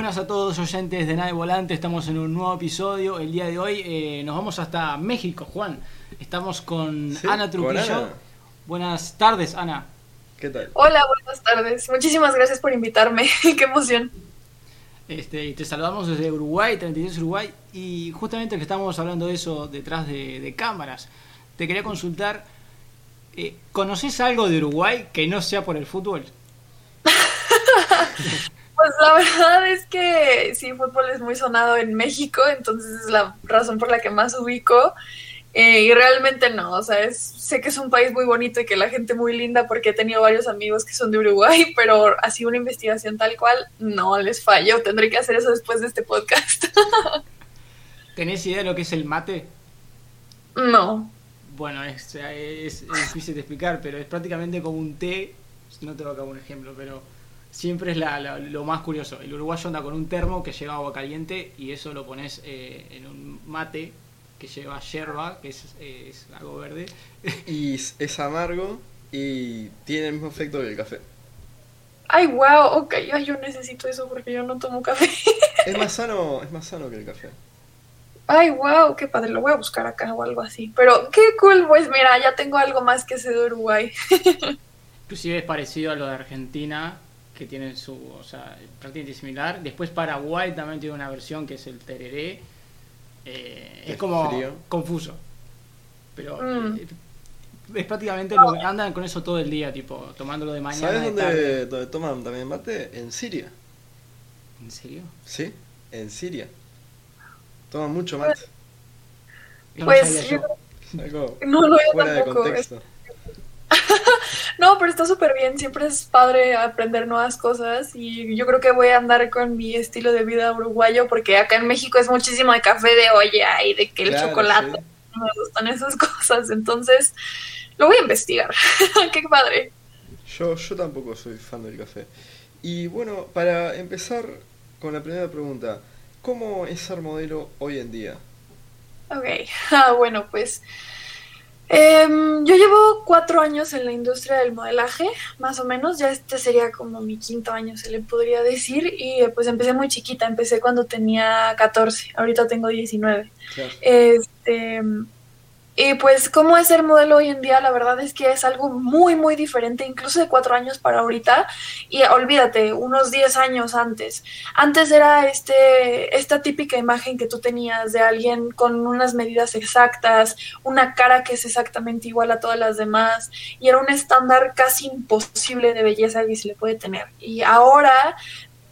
Buenas a todos oyentes de Nave Volante, estamos en un nuevo episodio. El día de hoy eh, nos vamos hasta México, Juan. Estamos con Sí, Ana con Trujillo. Ana. Buenas tardes, Ana. ¿Qué tal? Hola, buenas tardes. Muchísimas gracias por invitarme. Qué emoción. Este, y te saludamos desde Uruguay, 36 Uruguay. Y justamente que estamos hablando de eso detrás de, de cámaras, te quería consultar. eh, ¿Conoces algo de Uruguay que no sea por el fútbol? Pues la verdad es que sí, fútbol es muy sonado en México, entonces es la razón por la que más ubico. Eh, y realmente no, o sea, es- sé que es un país muy bonito y que la gente muy linda porque he tenido varios amigos que son de Uruguay, pero así una investigación tal cual, no les fallo. Tendré que hacer eso después de este podcast. ¿Tenés idea de lo que es el mate? no. Bueno, es, es, es difícil de explicar, pero es prácticamente como un té. No te voy a dar un ejemplo, pero siempre es la- la- lo más curioso. El uruguayo anda con un termo que lleva agua caliente y eso lo pones eh, en un mate que lleva yerba, que es, es algo verde. Y es- es amargo y tiene el mismo efecto que el café. Ay, wow, ok, ay, yo necesito eso porque yo no tomo café. Es más sano, es más sano que el café. Ay, wow, qué padre, lo voy a buscar acá o algo así. Pero qué cool, pues mira, ya tengo algo más que sé de Uruguay. Inclusive es parecido a lo de Argentina, que tienen su, o sea, prácticamente similar. Después Paraguay también tiene una versión que es el tereré. Eh, es Es como frío. confuso. Pero Mm. eh, es prácticamente lo que andan con eso todo el día, tipo, tomándolo de mañana. ¿Sabes de dónde, tarde. dónde toman también mate? En Siria. ¿En serio? ¿Sí? En Siria. Toman mucho mate. No Pues, yo. No, no, yo fuera de tampoco. contexto. No, pero está súper bien, siempre es padre aprender nuevas cosas y yo creo que voy a andar con mi estilo de vida uruguayo porque acá en México es muchísimo de café de olla y de que el Claro, chocolate, sí. no me gustan esas cosas, entonces lo voy a investigar. qué padre. Yo, yo tampoco soy fan del café. Y bueno, para empezar con la primera pregunta, ¿cómo es ser modelo hoy en día? Ok, ah, bueno, pues em, yo llevo cuatro años en la industria del modelaje, más o menos, ya este sería como mi quinto año, se le podría decir, y eh, pues empecé muy chiquita, empecé cuando tenía 14, ahorita tengo 19. Claro. Este, y pues, ¿cómo es ser modelo hoy en día? La verdad es que es algo muy, muy diferente, incluso de cuatro años para ahorita. Y olvídate, unos 10 años antes. Antes era este, esta típica imagen que tú tenías de alguien con unas medidas exactas, una cara que es exactamente igual a todas las demás, y era un estándar casi imposible de belleza que se le puede tener. Y ahora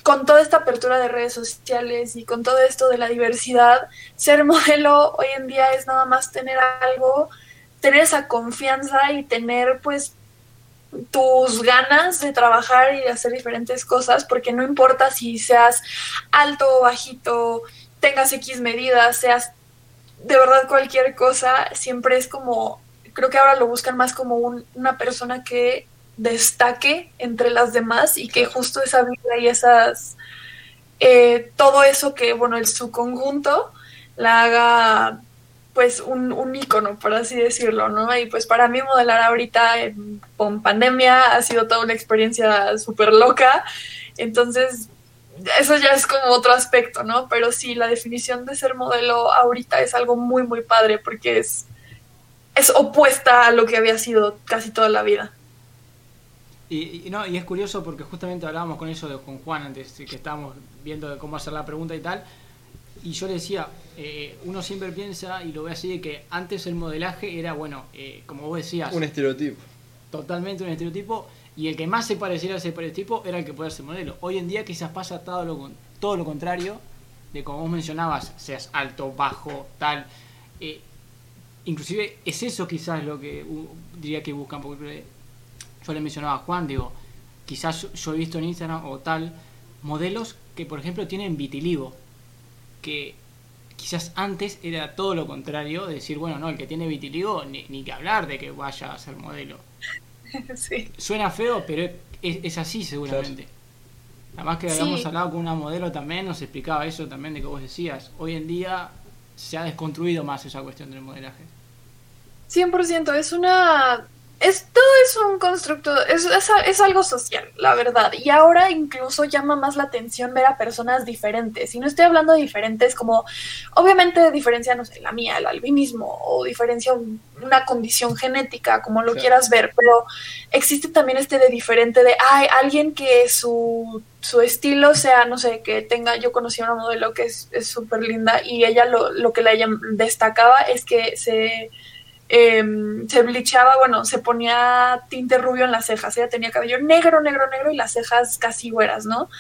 con toda esta apertura de redes sociales y con todo esto de la diversidad, ser modelo hoy en día es nada más tener algo, tener esa confianza y tener pues tus ganas de trabajar y de hacer diferentes cosas, porque no importa si seas alto o bajito, tengas X medidas, seas de verdad cualquier cosa, siempre es como, creo que ahora lo buscan más como un- una persona que destaque entre las demás y que justo esa vida y esas eh, todo eso que bueno el su conjunto la haga pues un, un ícono por así decirlo no y pues para mí modelar ahorita en- con pandemia ha sido toda una experiencia súper loca. Entonces eso ya es como otro aspecto no pero sí la definición de ser modelo ahorita es algo muy muy padre porque es es opuesta a lo que había sido casi toda la vida Y, y no, y es curioso porque justamente hablábamos con eso de, con Juan antes, que estábamos viendo de cómo hacer la pregunta y tal. Y yo le decía, eh, uno siempre piensa, y lo ve así, de que antes el modelaje era, bueno, eh, como vos decías, Un estereotipo. totalmente un estereotipo, y el que más se pareciera a ese estereotipo era el que podía ser modelo. Hoy en día quizás pasa todo lo, todo lo contrario, de como vos mencionabas, seas alto, bajo, tal. eh, inclusive es eso quizás lo que uh, diría que buscan, porque yo le mencionaba a Juan, digo, quizás yo- he visto en Instagram o tal, modelos que por ejemplo tienen vitiligo, que quizás antes era todo lo contrario, de decir, bueno, no, el que tiene vitiligo, ni, ni que hablar de que vaya a ser modelo. sí Suena feo, pero es, es así seguramente. Además que Sí. habíamos hablado con una modelo también, nos explicaba eso también de que vos decías. Hoy en día se ha desconstruido más esa cuestión del modelaje. 100%, es una Esto es un constructo, es, es, es, algo social, la verdad. Y ahora incluso llama más la atención ver a personas diferentes. Y no estoy hablando de diferentes como, obviamente diferencia, no sé, la mía, el albinismo, o diferencia una condición genética, como lo quieras ver, pero existe también este de diferente de, hay alguien que su, su estilo sea, no sé, que tenga, yo conocí a una modelo que es súper linda y ella lo, lo que la destacaba es que se Em, se blichaba, bueno, se ponía tinte rubio en las cejas, ella tenía cabello negro, negro, negro y las cejas casi güeras, ¿no?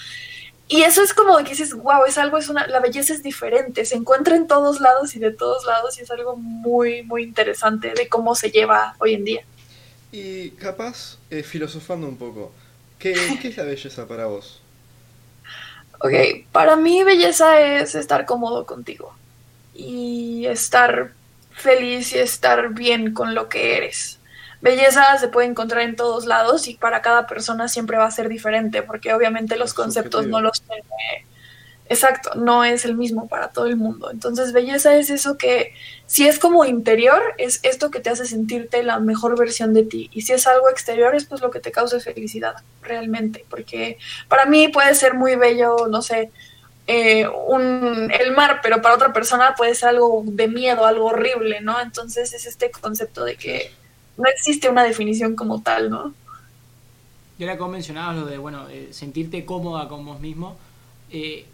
Y eso es como que dices, wow, es algo, es una, la belleza es diferente, se encuentra en todos lados y de todos lados y es algo muy, muy interesante de cómo se lleva hoy en día. Y capaz, eh, filosofando un poco, ¿qué, ¿qué es la belleza para vos? Ok, para mí belleza es estar cómodo contigo y estar feliz y estar bien con lo que eres. Belleza se puede encontrar en todos lados y para cada persona siempre va a ser diferente, porque obviamente los conceptos no los tiene. Exacto, no es el mismo para todo el mundo. Entonces, belleza es eso que, si es como interior, es esto que te hace sentirte la mejor versión de ti. Y si es algo exterior, es pues lo que te causa felicidad, realmente. Porque para mí puede ser muy bello, no sé, eh, un, el mar, pero para otra persona puede ser algo de miedo, algo horrible, ¿no? Entonces es este concepto de que no existe una definición como tal, ¿no? Y ahora como mencionabas lo de, bueno, eh, sentirte cómoda con vos mismo, eh,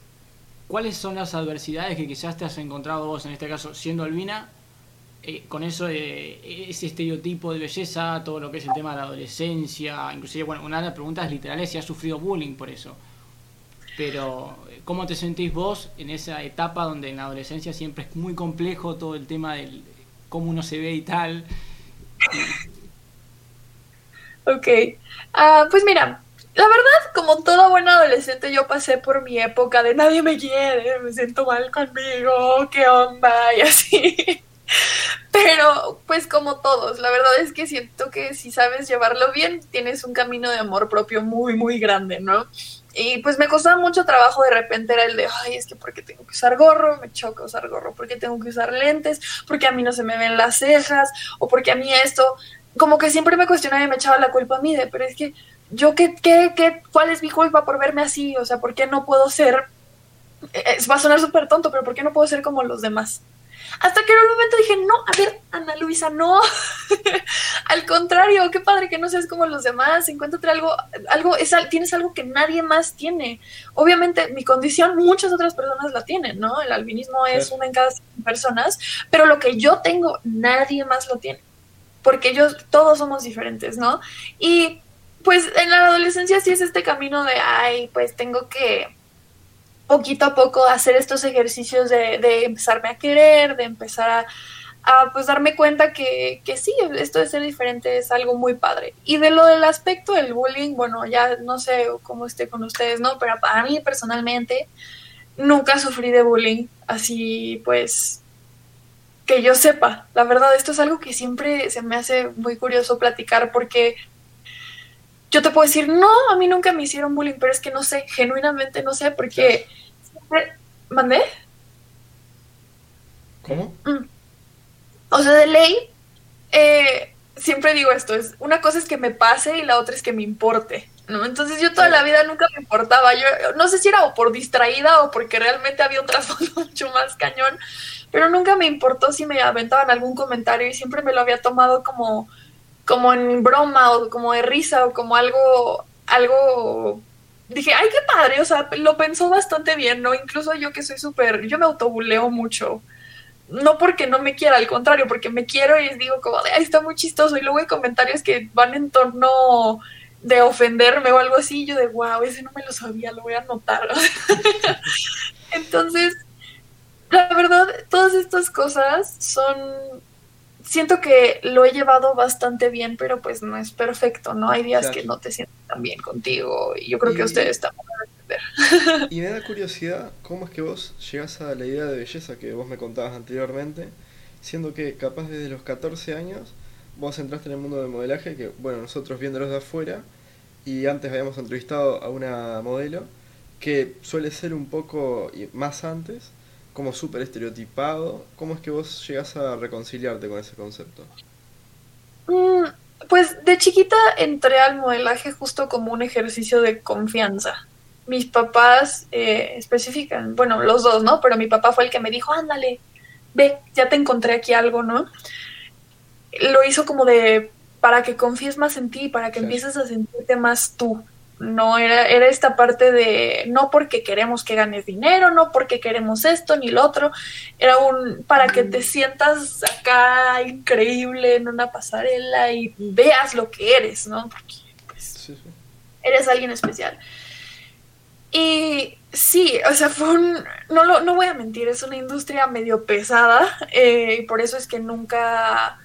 ¿cuáles son las adversidades que quizás te has encontrado vos, en este caso, siendo albina, con eso ese estereotipo de belleza, todo lo que es el tema de la adolescencia, inclusive, bueno, una de las preguntas literales si has sufrido bullying por eso. Pero, ¿cómo te sentís vos en esa etapa donde en la adolescencia siempre es muy complejo todo el tema del cómo uno se ve y tal? Ok. Uh, pues mira, la verdad, como toda buena adolescente, yo pasé por mi época de nadie me quiere, me siento mal conmigo, qué onda, y así. Pero, pues como todos, la verdad es que siento que si sabes llevarlo bien, tienes un camino de amor propio muy, muy grande, ¿no? Y pues me costaba mucho trabajo de repente era el de, ay, es que porque tengo que usar gorro, me choca usar gorro, porque tengo que usar lentes, porque a mí no se me ven las cejas, o porque a mí esto, como que siempre me cuestionaba y me echaba la culpa a mí de, pero es que yo, ¿qué, qué, qué, cuál es mi culpa por verme así? O sea, ¿por qué no puedo ser, va a sonar súper tonto, pero ¿por qué no puedo ser como los demás? Hasta que en un momento dije, no, a ver, Ana Luisa, no. Al contrario, qué padre que no seas como los demás. Encuéntrate algo, algo, es, tienes algo que nadie más tiene. Obviamente, mi condición, muchas otras personas la tienen, ¿no? El albinismo es una en cada personas, pero lo que yo tengo, nadie más lo tiene. Porque ellos, todos somos diferentes, ¿no? Y pues en la adolescencia sí es este camino de, ay, pues tengo que poquito a poco hacer estos ejercicios de, empezarme a querer, de empezar a, pues darme cuenta que, que, sí, esto de ser diferente es algo muy padre. Y de lo del aspecto del bullying, bueno, ya no sé cómo esté con ustedes, ¿no? Pero para mí personalmente nunca sufrí de bullying, así pues que yo sepa. La verdad, esto es algo que siempre se me hace muy curioso platicar porque yo te puedo decir, no, a mí nunca me hicieron bullying, pero es que no sé, genuinamente no sé, porque siempre... ¿Mandé? ¿Cómo? Mm. O sea, de ley, eh, siempre digo esto, es una cosa es que me pase y la otra es que me importe. ¿no? Entonces yo toda la vida nunca me importaba. Yo no sé si era o por distraída o porque realmente había un trasfondo mucho más cañón, pero nunca me importó si me aventaban algún comentario y siempre me lo había tomado como como en broma o como de risa o como algo, algo, dije, ay, qué padre, o sea, lo pensó bastante bien, ¿no? Incluso yo que soy súper, yo me autobuleo mucho. No porque no me quiera, al contrario, porque me quiero y digo como, ay, está muy chistoso. Y luego hay comentarios que van en torno de ofenderme o algo así, yo de, wow, ese no me lo sabía, lo voy a anotar. Entonces, la verdad, todas estas cosas son siento que lo he llevado bastante bien, pero pues no es perfecto, ¿no? Hay días que no te sientes tan bien contigo y yo creo que ustedes también van a entender. Y me da curiosidad, ¿cómo es que vos llegas a la idea de belleza que vos me contabas anteriormente, siendo que capaz desde los 14 años vos entraste en el mundo del modelaje, que bueno, nosotros viéndolos de afuera, y antes habíamos entrevistado a una modelo, que suele ser un poco más antes, como súper estereotipado. ¿Cómo es que vos llegas a reconciliarte con ese concepto? Mm, pues de chiquita entré al modelaje justo como un ejercicio de confianza. Mis papás eh, especifican, bueno, los dos, ¿no? Pero mi papá fue el que me dijo, ándale, ve, ya te encontré aquí algo, ¿no? Lo hizo como de, para que confíes más en ti, para que empieces a sentirte más tú. No, era, era esta parte de no porque queremos que ganes dinero, no porque queremos esto ni lo otro, era un para que te sientas acá increíble en una pasarela y veas lo que eres, ¿no? Porque pues, eres alguien especial. Y sí, o sea, fue un, no, lo, no voy a mentir, es una industria medio pesada eh, y por eso es que nunca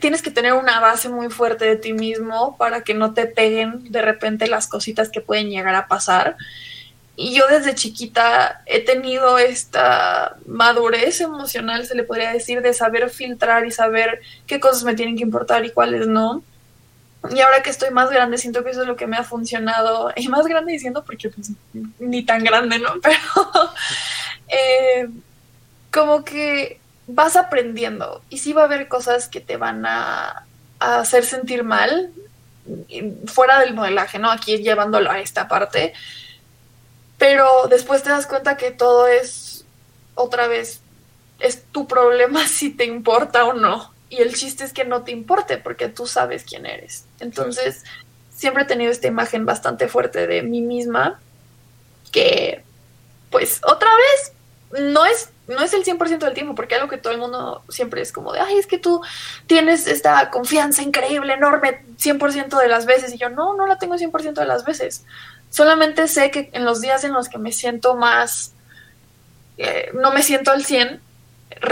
tienes que tener una base muy fuerte de ti mismo para que no te peguen de repente las cositas que pueden llegar a pasar. Y yo desde chiquita he tenido esta madurez emocional, se le podría decir, de saber filtrar y saber qué cosas me tienen que importar y cuáles no. Y ahora que estoy más grande, siento que eso es lo que me ha funcionado. Y más grande diciendo porque pues, ni tan grande, ¿no? Pero eh, como que vas aprendiendo y sí va a haber cosas que te van a, hacer sentir mal fuera del modelaje, ¿no? Aquí llevándolo a esta parte. Pero después te das cuenta que todo es otra vez es tu problema si te importa o no. Y el chiste es que no te importe porque tú sabes quién eres. Entonces, siempre he tenido esta imagen bastante fuerte de mí misma que, pues, otra vez, no es no es el 100% del tiempo, porque algo que todo el mundo siempre es como de, ay, es que tú tienes esta confianza increíble, enorme, 100% de las veces. Y yo, no, no la tengo 100% de las veces. Solamente sé que en los días en los que me siento más, eh, no me siento al 100,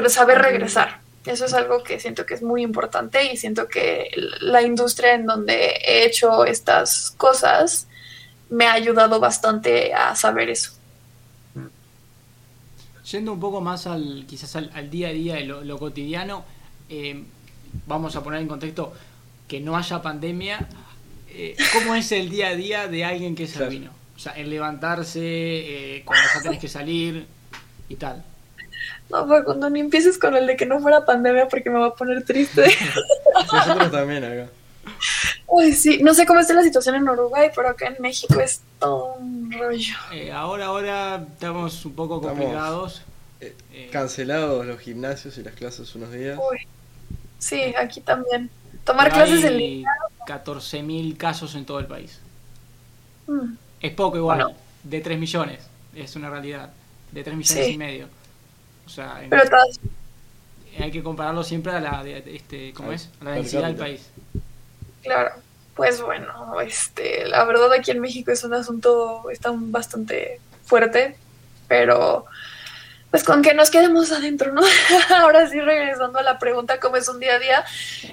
saber regresar. Eso es algo que siento que es muy importante y siento que la industria en donde he hecho estas cosas me ha ayudado bastante a saber eso. Yendo un poco más al quizás al, día a día, lo, lo cotidiano, eh, vamos a poner en contexto que no haya pandemia, eh, ¿cómo es el día a día de alguien que es albino? O sea, el levantarse, eh, cuando ya tenés que salir y tal. No, pues cuando ni empieces con el de que no fuera pandemia porque me va a poner triste. Nosotros también acá. Uy, sí, no sé cómo está la situación en Uruguay, pero acá en México es todo un rollo. Eh, ahora, ahora estamos un poco complicados. Eh, eh, cancelados los gimnasios y las clases unos días. Uy, sí, aquí también. Tomar clases en línea. 14.000 casos en todo el país. Mm. Es poco igual, de 3 millones, es una realidad. De 3 millones y medio. O sea, pero hay que compararlo siempre a la, de, este, ¿cómo es? A la densidad del país. Claro, pues bueno, este, la verdad aquí en México es un asunto está bastante fuerte, pero pues con que nos quedemos adentro, ¿no? Ahora sí, regresando a la pregunta, ¿cómo es un día a día?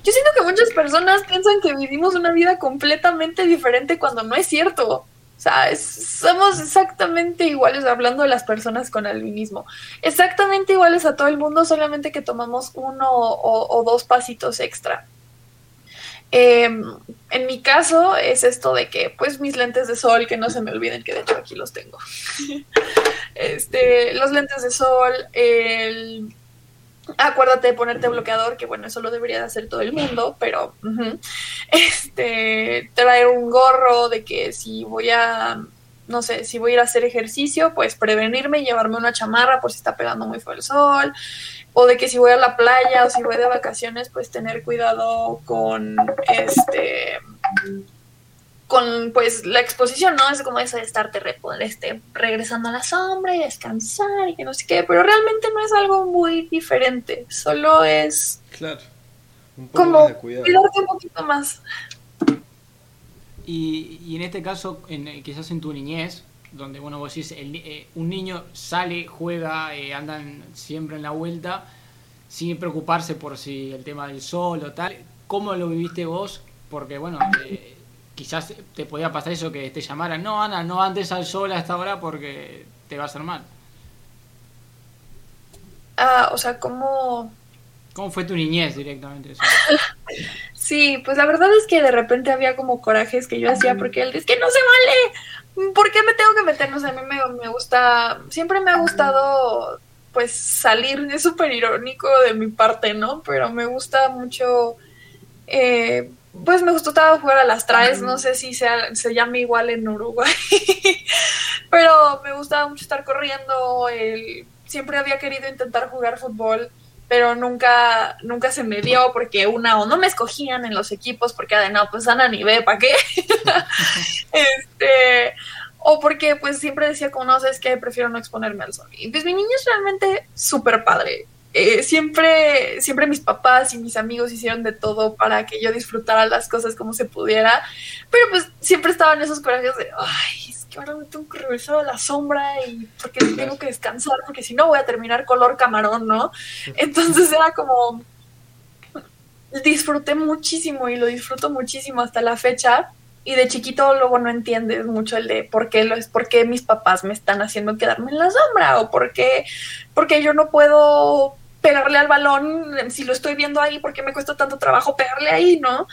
Yo siento que muchas personas piensan que vivimos una vida completamente diferente cuando no es cierto. O sea, somos exactamente iguales, hablando de las personas con albinismo, exactamente iguales a todo el mundo, solamente que tomamos uno o dos pasitos extra. Em, en mi caso es esto de que, pues, mis lentes de sol, que no se me olviden que de hecho aquí los tengo. este, los lentes de sol, el... Acuérdate de ponerte bloqueador, que bueno, eso lo debería de hacer todo el mundo, pero este, traer un gorro de que si voy a, no sé, si voy a ir a hacer ejercicio, pues prevenirme y llevarme una chamarra por si está pegando muy feo el sol o de que si voy a la playa o si voy de vacaciones, pues tener cuidado con este con pues la exposición, ¿no? Es como eso de estarte este, regresando a la sombra y descansar y que no sé qué, pero realmente no es algo muy diferente, solo es claro, un poco como cuidarte un poquito más. Y, y en este caso, en, quizás en tu niñez, donde bueno, vos decís, eh, un niño sale, juega, eh, andan siempre en la vuelta, sin preocuparse por si el tema del sol o tal. ¿Cómo lo viviste vos? Porque bueno, eh, quizás te podía pasar eso que te llamaran, no Ana, no andes al sol a esta hora porque te va a hacer mal. Ah, o sea, ¿cómo...? ¿Cómo fue tu niñez directamente? sí, pues la verdad es que de repente había como corajes que yo hacía porque él dice que no se vale, ¿por qué me tengo que meter? No sé, a mí me, gusta, siempre me ha gustado pues salir, es súper irónico de mi parte, ¿no? Pero me gusta mucho, eh, pues me gustaba jugar a las traes, no sé si sea, se llama igual en Uruguay, pero me gustaba mucho estar corriendo, el, siempre había querido intentar jugar fútbol, pero nunca, nunca se me dio porque una o no me escogían en los equipos porque de no, pues Ana ni ve, ¿para qué? este, o porque pues siempre decía como no, es que prefiero no exponerme al sol. Y pues mi niño es realmente súper padre. Eh, siempre, siempre mis papás y mis amigos hicieron de todo para que yo disfrutara las cosas como se pudiera, pero pues siempre estaban esos corajes de, ay, es que ahora me tengo que regresar a la sombra y porque tengo que descansar, porque si no voy a terminar color camarón, ¿no? Entonces era como, disfruté muchísimo y lo disfruto muchísimo hasta la fecha. Y de chiquito luego no entiendes mucho el de por qué, lo es, por qué mis papás me están haciendo quedarme en la sombra o por qué, porque yo no puedo pegarle al balón si lo estoy viendo ahí, porque me cuesta tanto trabajo pegarle ahí, ¿no?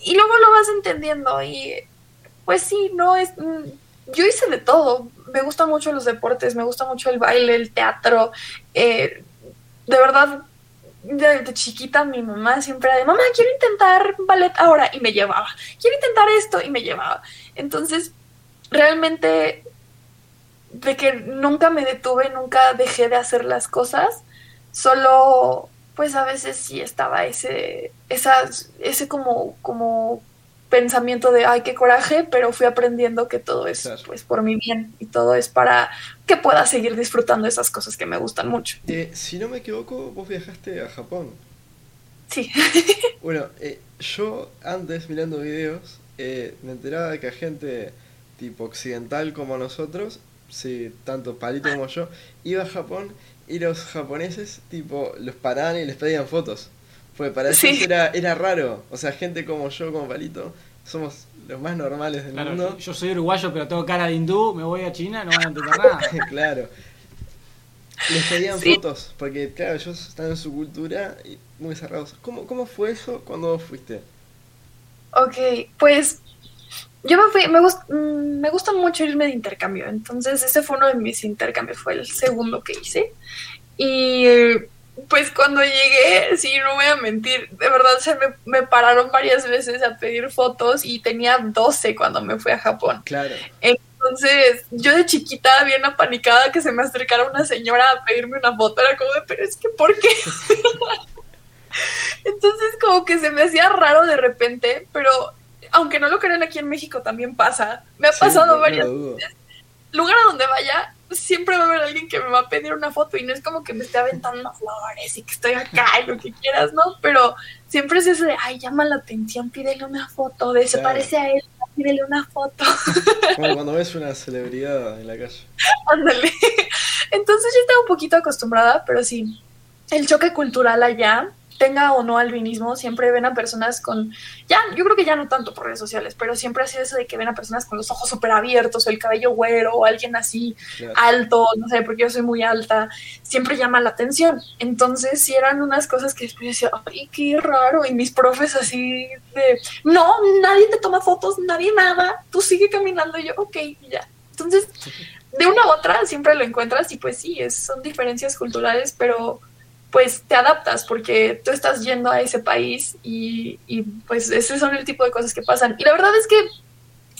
Y luego lo vas entendiendo y pues sí, no es... Yo hice de todo, me gustan mucho los deportes, me gusta mucho el baile, el teatro, eh, de verdad de, chiquita mi mamá siempre era de, mamá, quiero intentar ballet ahora y me llevaba, quiero intentar esto y me llevaba. Entonces, realmente, de que nunca me detuve, nunca dejé de hacer las cosas, solo, pues a veces sí estaba ese, esas, ese como, como pensamiento de, ay, qué coraje, pero fui aprendiendo que todo es pues por mi bien y todo es para que pueda seguir disfrutando esas cosas que me gustan mucho. Eh, si no me equivoco, vos viajaste a Japón. Sí. bueno, eh, yo antes mirando videos eh, me enteraba de que a gente tipo occidental como nosotros, sí, tanto Palito como yo, iba a Japón y los japoneses tipo los paraban y les pedían fotos. Pues para eso era, era raro. O sea, gente como yo, como Palito, somos los más normales del mundo. Yo soy uruguayo, pero tengo cara de hindú, me voy a China, no van a entender nada. claro. Les pedían fotos, porque claro, ellos están en su cultura y muy cerrados. ¿Cómo, ¿Cómo fue eso cuando fuiste? Ok, pues yo me fui, me, mm, me gusta mucho irme de intercambio, entonces ese fue uno de mis intercambios, fue el segundo que hice. Y pues cuando llegué, sí, no voy a mentir, de verdad se me, me, pararon varias veces a pedir fotos y tenía 12 cuando me fui a Japón. Claro. Entonces, yo de chiquita, bien apanicada, que se me acercara una señora a pedirme una foto, era como de, pero es que, ¿por qué? Entonces, como que se me hacía raro de repente, pero aunque no lo crean aquí en México, también pasa. Me ha pasado varias veces. Lugar a donde vaya, siempre va a haber alguien que me va a pedir una foto y no es como que me esté aventando flores y que estoy acá y lo que quieras, ¿no? Pero siempre es eso de, ay, llama la atención, pídele una foto, de se parece a él, pídele una foto. Como cuando ves una celebridad en la calle. Ándale. Entonces yo estaba un poquito acostumbrada, pero sí, el choque cultural allá tenga o no albinismo, siempre ven a personas con, ya, yo creo que ya no tanto por redes sociales, pero siempre ha sido eso de que ven a personas con los ojos súper abiertos, o el cabello güero, o alguien así alto, no sé, porque yo soy muy alta, siempre llama la atención. Entonces, si eran unas cosas que después decía, ay, qué raro, y mis profes así de, no, nadie te toma fotos, nadie nada, tú sigue caminando, y yo, ok, ya. Entonces, de una u otra siempre lo encuentras y pues sí, es, son diferencias culturales, pero pues te adaptas porque tú estás yendo a ese país y, pues ese son el tipo de cosas que pasan. Y la verdad es que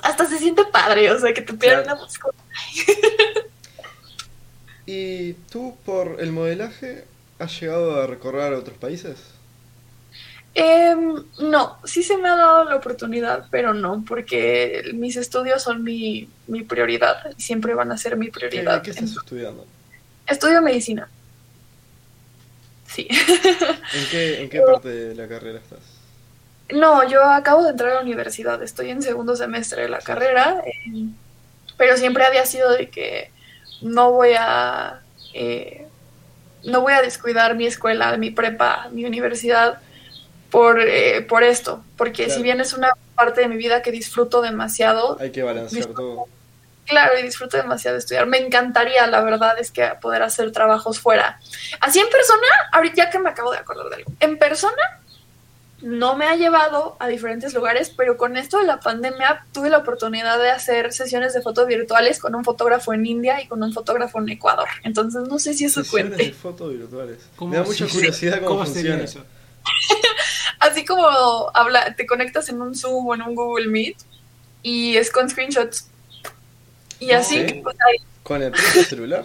hasta se siente padre, o sea, que te pidan una música. ¿Y tú por el modelaje has llegado a recorrer otros países? Em, no, sí se me ha dado la oportunidad, pero no, porque mis estudios son mi, mi prioridad y siempre van a ser mi prioridad. ¿Qué, qué estás estudiando? Estudio medicina. Sí. ¿En qué, ¿En qué parte de la carrera estás? No, yo acabo de entrar a la universidad, estoy en segundo semestre de la carrera, eh, pero siempre había sido de que no voy a eh, no voy a descuidar mi escuela, mi prepa, mi universidad por, eh, por esto, porque si bien es una parte de mi vida que disfruto demasiado, hay que balancear todo Claro, y disfruto demasiado de estudiar. Me encantaría, la verdad, es que poder hacer trabajos fuera. Así en persona, ahorita ya que me acabo de acordar de algo. En persona no me ha llevado a diferentes lugares, pero con esto de la pandemia tuve la oportunidad de hacer sesiones de fotos virtuales con un fotógrafo en India y con un fotógrafo en Ecuador. Entonces no sé si eso sesiones cuente. de fotos virtuales. Me da mucha curiosidad cómo, funciona eso. así como habla, te conectas en un Zoom o en un Google Meet y es con screenshots. Y así, Sí. pues, ahí- Con el propio celular.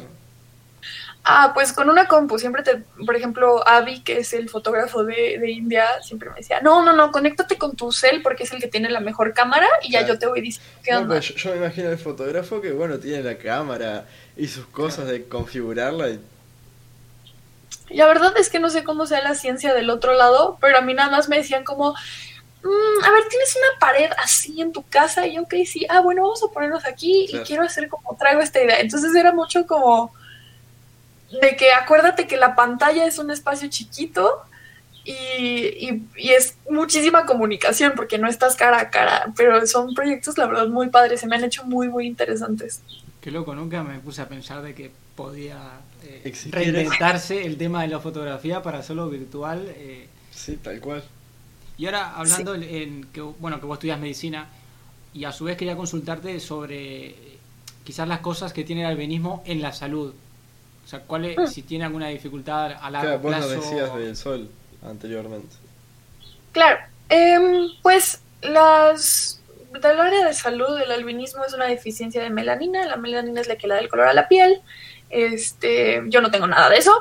Ah, pues con una compu, siempre te, por ejemplo, Avi, que es el fotógrafo de, de India, siempre me decía, no, no, no, conéctate con tu cel porque es el que tiene la mejor cámara y ya Claro. yo te voy diciendo qué onda. yo, yo me imagino el fotógrafo que, bueno, tiene la cámara y sus cosas de configurarla. Y... La verdad es que no sé cómo sea la ciencia del otro lado, pero a mí nada más me decían como, "Mm, a ver, tienes una pared así en tu casa y yo, ok, sí, ah, bueno, vamos a ponernos aquí Claro. y quiero hacer como, traigo esta idea. Entonces era mucho como de que acuérdate que la pantalla es un espacio chiquito y, y- y es muchísima comunicación porque no estás cara a cara, pero son proyectos, la verdad, muy padres, se me han hecho muy, muy interesantes. Qué loco, nunca me puse a pensar de que podía eh, reinventarse el tema de la fotografía para hacerlo virtual. eh. Sí, tal cual. Y ahora hablando en que bueno que vos estudias medicina y a su vez quería consultarte sobre eh, quizás las cosas que tiene el albinismo en la salud. O sea, cuál es- Mm. si tiene alguna dificultad a largo Claro, vos plazo. nos decías del sol anteriormente. Claro, em, pues las del área de salud el albinismo es una deficiencia de melanina, la melanina es la que le da el color a la piel. Este, yo no tengo nada de eso,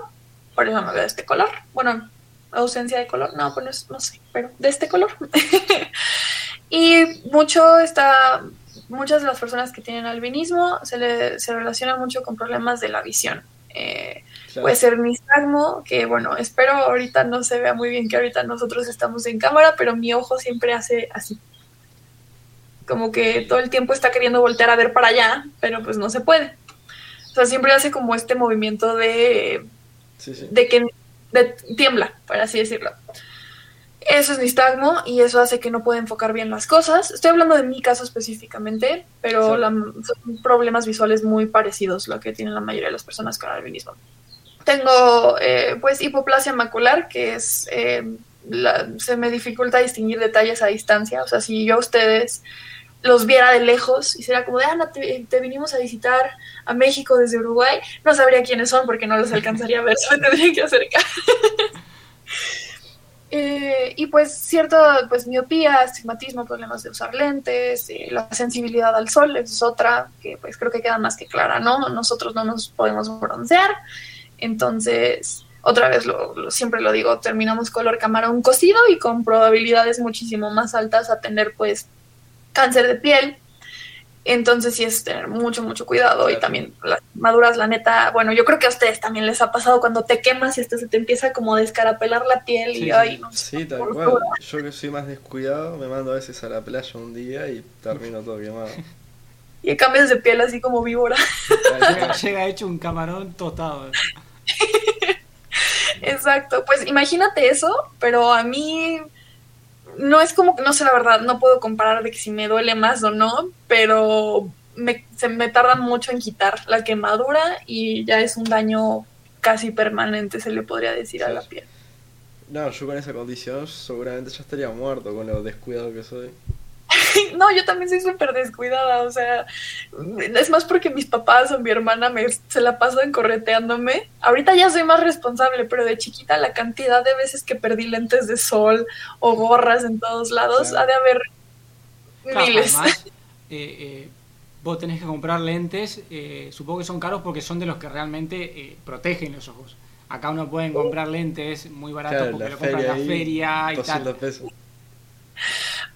por eso me veo de este color. Bueno, ausencia de color, no, pues no sé, pero de este color. y mucho está muchas de las personas que tienen albinismo se le se relaciona mucho con problemas de la visión. Eh, Claro. Puede ser nistagmo, que bueno, espero ahorita no se vea muy bien que ahorita nosotros estamos en cámara, pero mi ojo siempre hace así. Como que todo el tiempo está queriendo voltear a ver para allá, pero pues no se puede. O sea, siempre hace como este movimiento de, Sí, sí. de que de, tiembla, por así decirlo. Eso es nistagmo y eso hace que no pueda enfocar bien las cosas. Estoy hablando de mi caso específicamente, pero Sí. la- son problemas visuales muy parecidos lo que tienen la mayoría de las personas con albinismo. Tengo eh, pues hipoplasia macular, que es eh, la- se me dificulta distinguir detalles a distancia. O sea, si yo a ustedes los viera de lejos y sería como de Ana, te, vinimos a visitar a México desde Uruguay, no sabría quiénes son porque no los alcanzaría a ver, se tendría que acercar. Eh, y pues cierto, pues miopía, astigmatismo, problemas de usar lentes, eh, la sensibilidad al sol es otra que pues creo que queda más que clara, ¿no? Nosotros no nos podemos broncear, entonces otra vez lo, lo- siempre lo digo, terminamos color camarón cocido y con probabilidades muchísimo más altas a tener pues cáncer de piel. Entonces sí es tener mucho, mucho cuidado y también las maduras, la neta, bueno, yo creo que a ustedes también les ha pasado cuando te quemas y hasta se te empieza como a descarapelar la piel Sí, y ay, no sí, tal cual. Yo que soy más descuidado, me mando a veces a la playa un día y termino todo quemado. y cambias de piel así como víbora. Llega, llega hecho un camarón tostado. Exacto, pues imagínate eso, pero a mí no es como que, no sé la verdad, no puedo comparar de que si me duele más o no, pero me, se me tarda mucho en quitar la quemadura y ya es un daño casi permanente, se le podría decir a la piel. No, yo con esa condición seguramente ya estaría muerto con lo descuidado que soy. No, yo también soy súper descuidada, o sea, es más porque mis papás o mi hermana me, se la pasan correteándome. Ahorita ya soy más responsable, pero de chiquita la cantidad de veces que perdí lentes de sol o gorras en todos lados, Claro. ha de haber Claro, miles. además, eh, eh, vos tenés que comprar lentes, eh, supongo que son caros porque son de los que realmente eh, protegen los ojos. Acá uno pueden comprar lentes muy baratos Claro, porque la lo compran en la feria y 200 tal. pesos.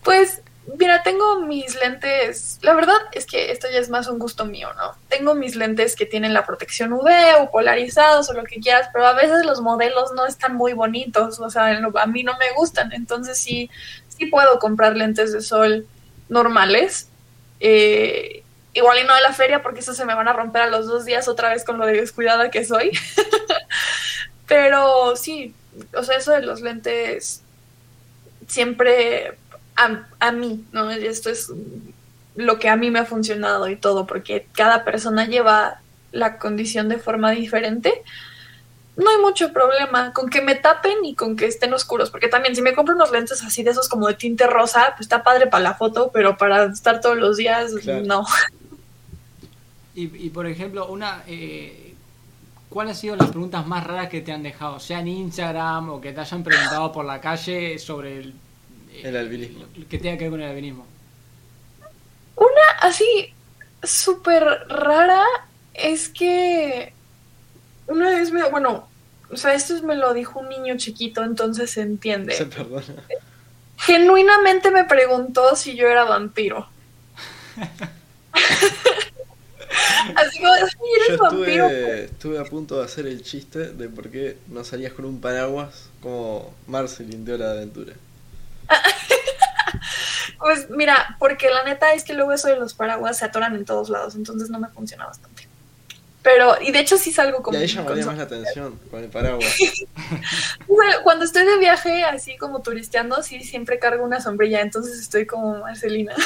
Pues, mira, tengo mis lentes. La verdad es que esto ya es más un gusto mío, ¿no? Tengo mis lentes que tienen la protección UV o polarizados o lo que quieras, pero a veces los modelos no están muy bonitos, o sea, a mí no me gustan. Entonces, sí, sí puedo comprar lentes de sol normales. Eh, igual y no de la feria porque esos se me van a romper a los dos días otra vez con lo de descuidada que soy. Pero sí, o sea, eso de los lentes siempre a, a mí, ¿no? Esto es lo que a mí me ha funcionado y todo, porque cada persona lleva la condición de forma diferente. No hay mucho problema con que me tapen y con que estén oscuros, porque también si me compro unos lentes así de esos como de tinte rosa, pues está padre para la foto, pero para estar todos los días, Claro. no. Y, y, por ejemplo, una eh, ¿cuáles han sido las preguntas más raras que te han dejado? Sea en Instagram o que te hayan preguntado por la calle sobre el... El albinismo. Que tenga que ver con el albinismo. Una así súper rara es que una vez me, bueno, o sea, esto me lo dijo un niño chiquito, entonces se entiende. Se perdona. Genuinamente me preguntó si yo era vampiro. Así como, "Sí, Yo eres vampiro. estuve, estuve a punto de hacer el chiste de por qué no salías con un paraguas como Marcelin de Hora de Aventura. Pues mira, porque la neta es que luego eso de los paraguas se atoran en todos lados, entonces no me funciona bastante. Pero, y de hecho sí salgo Y como... ahí llamaría con- más la atención con el paraguas. Bueno, Cuando estoy de viaje, así como turisteando, sí siempre cargo una sombrilla, entonces estoy como Marcelina.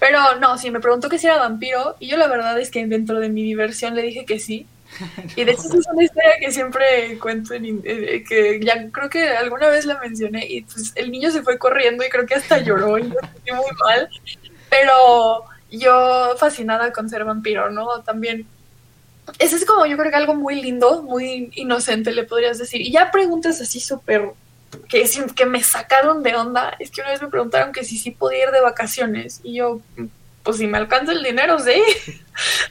Pero no, si me preguntó que si era vampiro, y yo la verdad es que dentro de mi diversión le dije que sí. Y de hecho es una historia que siempre cuento, en in- eh, que ya creo que alguna vez la mencioné, y pues el niño se fue corriendo y creo que hasta lloró y me sentí muy mal. Pero yo fascinada con ser vampiro, ¿no? También ese es como yo creo que algo muy lindo, muy inocente le podrías decir. Y ya preguntas así súper que, que me sacaron de onda. Es que una vez me preguntaron que si sí podía ir de vacaciones. Y yo, pues si me alcanza el dinero, sí.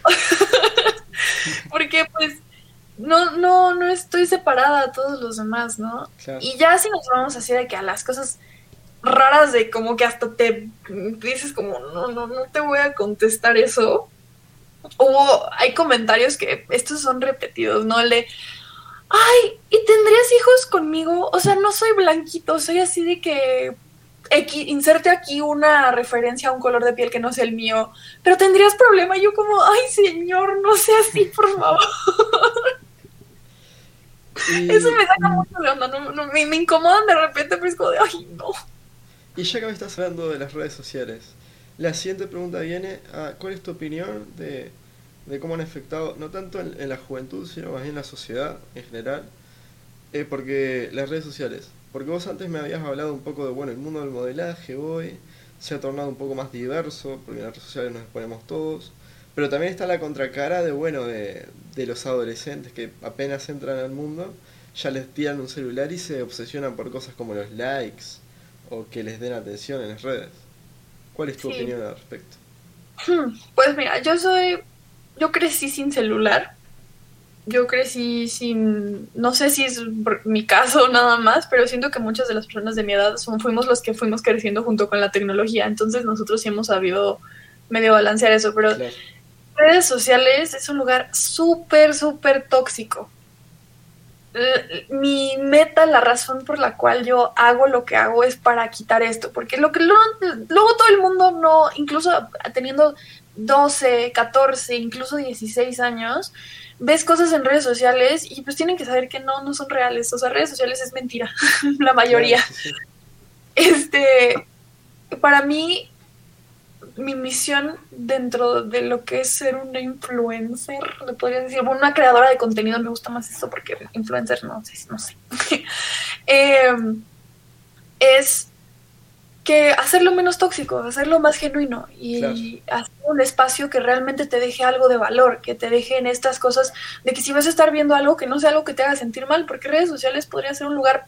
Porque pues no, no, no estoy separada a todos los demás, ¿no? Claro. Y ya si nos vamos así de que a las cosas raras de como que hasta te dices como no, no, no te voy a contestar eso. Hubo, hay comentarios que estos son repetidos, ¿no? El de, ay, ¿y tendrías hijos conmigo? O sea, no soy blanquito, soy así de que X- inserte aquí una referencia a un color de piel que no sea el mío, pero tendrías problema. Yo como, ay, señor, no sea así, por favor. Y, Eso me saca mucho de onda, no, no, me, me incomodan de repente, pero es como de, ay, no. y ya que me estás hablando de las redes sociales, la siguiente pregunta viene a ¿cuál es tu opinión de, de cómo han afectado, no tanto en, en la juventud, sino más bien en la sociedad en general? Eh, porque las redes sociales, porque vos antes me habías hablado un poco de, bueno, el mundo del modelaje hoy se ha tornado un poco más diverso, porque en las redes sociales nos exponemos todos, pero también está la contracara de, bueno, de, de los adolescentes que apenas entran al mundo, ya les tiran un celular y se obsesionan por cosas como los likes o que les den atención en las redes. ¿Cuál es tu Sí. opinión al respecto? Hmm, Pues mira, yo soy, yo crecí sin celular. Yo crecí sin, no sé si es mi caso nada más, pero siento que muchas de las personas de mi edad son, fuimos los que fuimos creciendo junto con la tecnología. Entonces nosotros sí hemos sabido medio balancear eso, pero Claro. redes sociales es un lugar súper, súper tóxico. Mi meta, la razón por la cual yo hago lo que hago es para quitar esto, porque lo que luego, luego todo el mundo no, incluso teniendo 12, 14, incluso 16 años, ves cosas en redes sociales y pues tienen que saber que no, no son reales. O sea, redes sociales es mentira, la mayoría. Este, para mí, mi misión dentro de lo que es ser una influencer, le podría decir, bueno, una creadora de contenido, me gusta más eso porque influencer no sé, no sé. Em, es que hacerlo menos tóxico, hacerlo más genuino y hacer un espacio que realmente te deje algo de valor, que te deje en estas cosas de que si vas a estar viendo algo que no sea algo que te haga sentir mal, porque redes sociales podría ser un lugar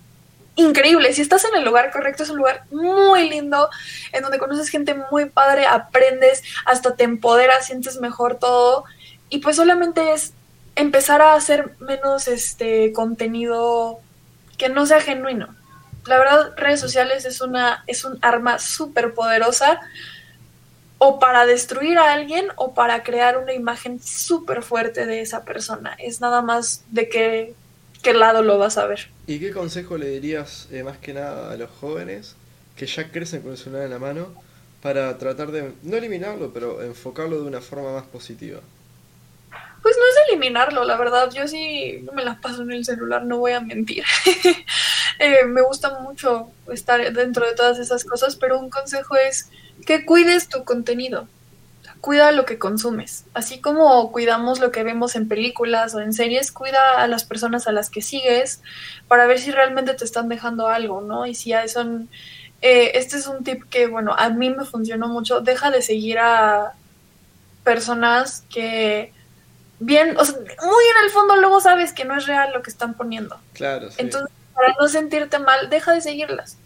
increíble. Si estás en el lugar correcto, es un lugar muy lindo, en donde conoces gente muy padre, aprendes, hasta te empoderas, sientes mejor todo. Y pues solamente es empezar a hacer menos este contenido que no sea genuino. La verdad, redes sociales es una, es un arma súper poderosa o para destruir a alguien o para crear una imagen súper fuerte de esa persona. Es nada más de qué, qué lado lo vas a ver. ¿Y qué consejo le dirías eh, más que nada a los jóvenes que ya crecen con el celular en la mano para tratar de, no eliminarlo, pero enfocarlo de una forma más positiva? Pues no es eliminarlo, la verdad. Yo sí me la paso en el celular, no voy a mentir. Eh, me gusta mucho estar dentro de todas esas cosas, pero un consejo es que cuides tu contenido. Cuida lo que consumes. Así como cuidamos lo que vemos en películas o en series, cuida a las personas a las que sigues para ver si realmente te están dejando algo, ¿no? Y si ya son... eh, este es un tip que, bueno, a mí me funcionó mucho. Deja de seguir a personas que bien, o sea, muy en el fondo luego sabes que no es real lo que están poniendo. Claro, sí. Entonces, para no sentirte mal, deja de seguirlas.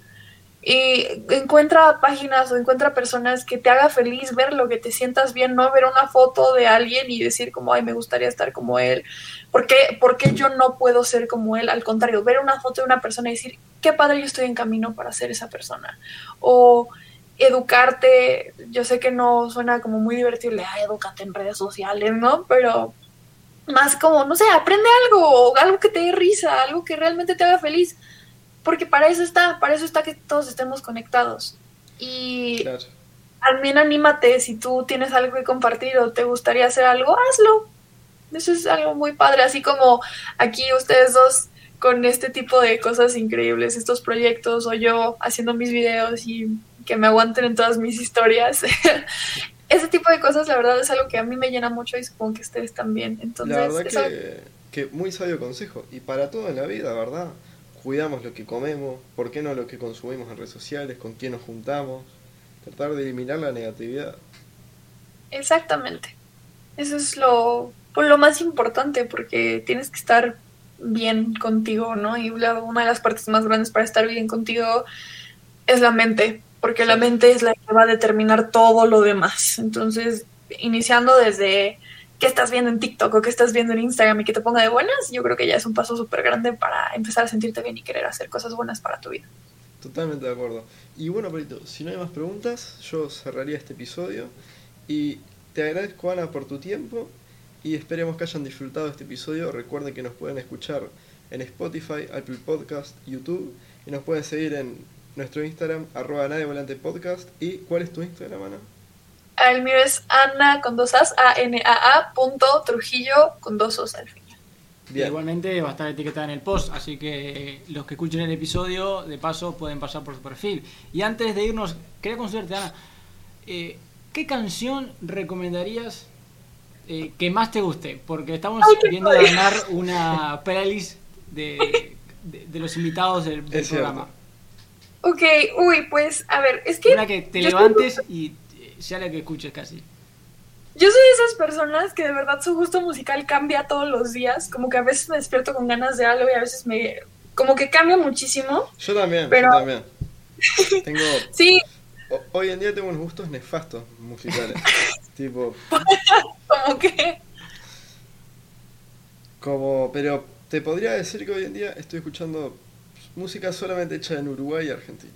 Y encuentra páginas o encuentra personas que te haga feliz verlo, que te sientas bien, no ver una foto de alguien y decir como, ay, me gustaría estar como él. ¿Por qué, ¿Por qué yo no puedo ser como él? Al contrario, ver una foto de una persona y decir, qué padre, yo estoy en camino para ser esa persona. O educarte, yo sé que no suena como muy divertido, ah, educate en redes sociales, ¿no? Pero más como, no sé, aprende algo, algo que te dé risa, algo que realmente te haga feliz porque para eso está, para eso está que todos estemos conectados. Y Claro. también anímate, si tú tienes algo que compartir o te gustaría hacer algo, hazlo. Eso es algo muy padre, así como aquí ustedes dos con este tipo de cosas increíbles, estos proyectos, o yo haciendo mis videos y que me aguanten en todas mis historias. Ese tipo de cosas, la verdad, es algo que a mí me llena mucho y supongo que ustedes también. Entonces, La verdad que, que muy sabio consejo. Y para todo en la vida, ¿verdad? Cuidamos lo que comemos, por qué no lo que consumimos en redes sociales, con quién nos juntamos. Tratar de eliminar la negatividad. Exactamente. Eso es lo, pues, lo más importante porque tienes que estar bien contigo, ¿no? Y una de las partes más grandes para estar bien contigo es la mente, porque la mente es la que va a determinar todo lo demás. Entonces, iniciando desde qué estás viendo en TikTok o qué estás viendo en Instagram y que te ponga de buenas, yo creo que ya es un paso súper grande para empezar a sentirte bien y querer hacer cosas buenas para tu vida. Totalmente de acuerdo. Y bueno, Perito, si no hay más preguntas, yo cerraría este episodio. Y te agradezco, Ana, por tu tiempo. Y esperemos que hayan disfrutado este episodio. Recuerden que nos pueden escuchar en Spotify, Apple Podcast, YouTube. Y nos pueden seguir en nuestro Instagram, arroba nadie volante podcast. ¿Y cuál es tu Instagram, Ana? El mío es Ana con dos as, A-N-A-A punto Trujillo con dos os al final. Bien. Igualmente va a estar etiquetada en el post, así que los que escuchen el episodio, de paso, pueden pasar por su perfil. Y antes de irnos, quería consultarte, Ana, eh, ¿qué canción recomendarías eh, que más te guste? Porque estamos Ay, viendo ganar una playlist de, de, de los invitados del, cierto. Ok, uy, pues a ver, es que Una que te yo soy- levantes y sea la que escuches casi. yo soy de esas personas que de verdad su gusto musical cambia todos los días, como que a veces me despierto con ganas de algo y a veces me como que cambia muchísimo. Yo también, Pero- yo también. Tengo, Sí, ho- hoy en día tengo unos gustos nefastos musicales. tipo, como que como, pero te podría decir que hoy en día estoy escuchando música solamente hecha en Uruguay y Argentina.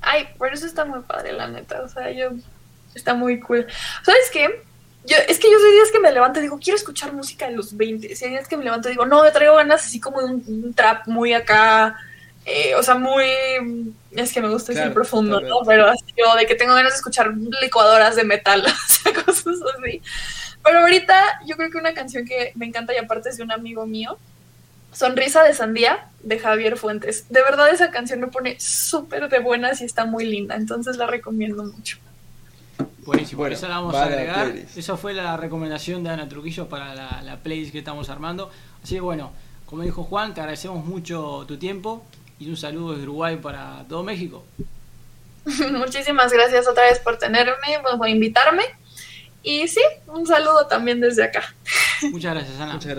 Ay, por eso está muy padre, la neta. O sea, yo. Está muy cool. ¿Sabes qué? Yo, es que yo soy días que me levanto y digo, quiero escuchar música de los 20. Si hay días que me levanto y digo, no, me traigo ganas así como de un, un trap muy acá. eh, o sea, muy. Es que me gusta decir Claro, profundo, ¿no? Pero así como de que tengo ganas de escuchar licuadoras de metal, o sea, cosas así. Pero ahorita yo creo que una canción que me encanta y aparte es de un amigo mío Sonrisa de Sandía de Javier Fuentes. De verdad esa canción me pone súper de buenas y está muy linda, entonces la recomiendo mucho. Buenísimo, Bueno, esa la vamos va a agregar. Esa fue la recomendación de Ana Trujillo para la, la playlist que estamos armando. Así que bueno, como dijo Juan, te agradecemos mucho tu tiempo y un saludo desde Uruguay para todo México. Muchísimas gracias otra vez por tenerme, por invitarme. Y sí, un saludo también desde acá. Muchas gracias, Ana. Muchas gracias.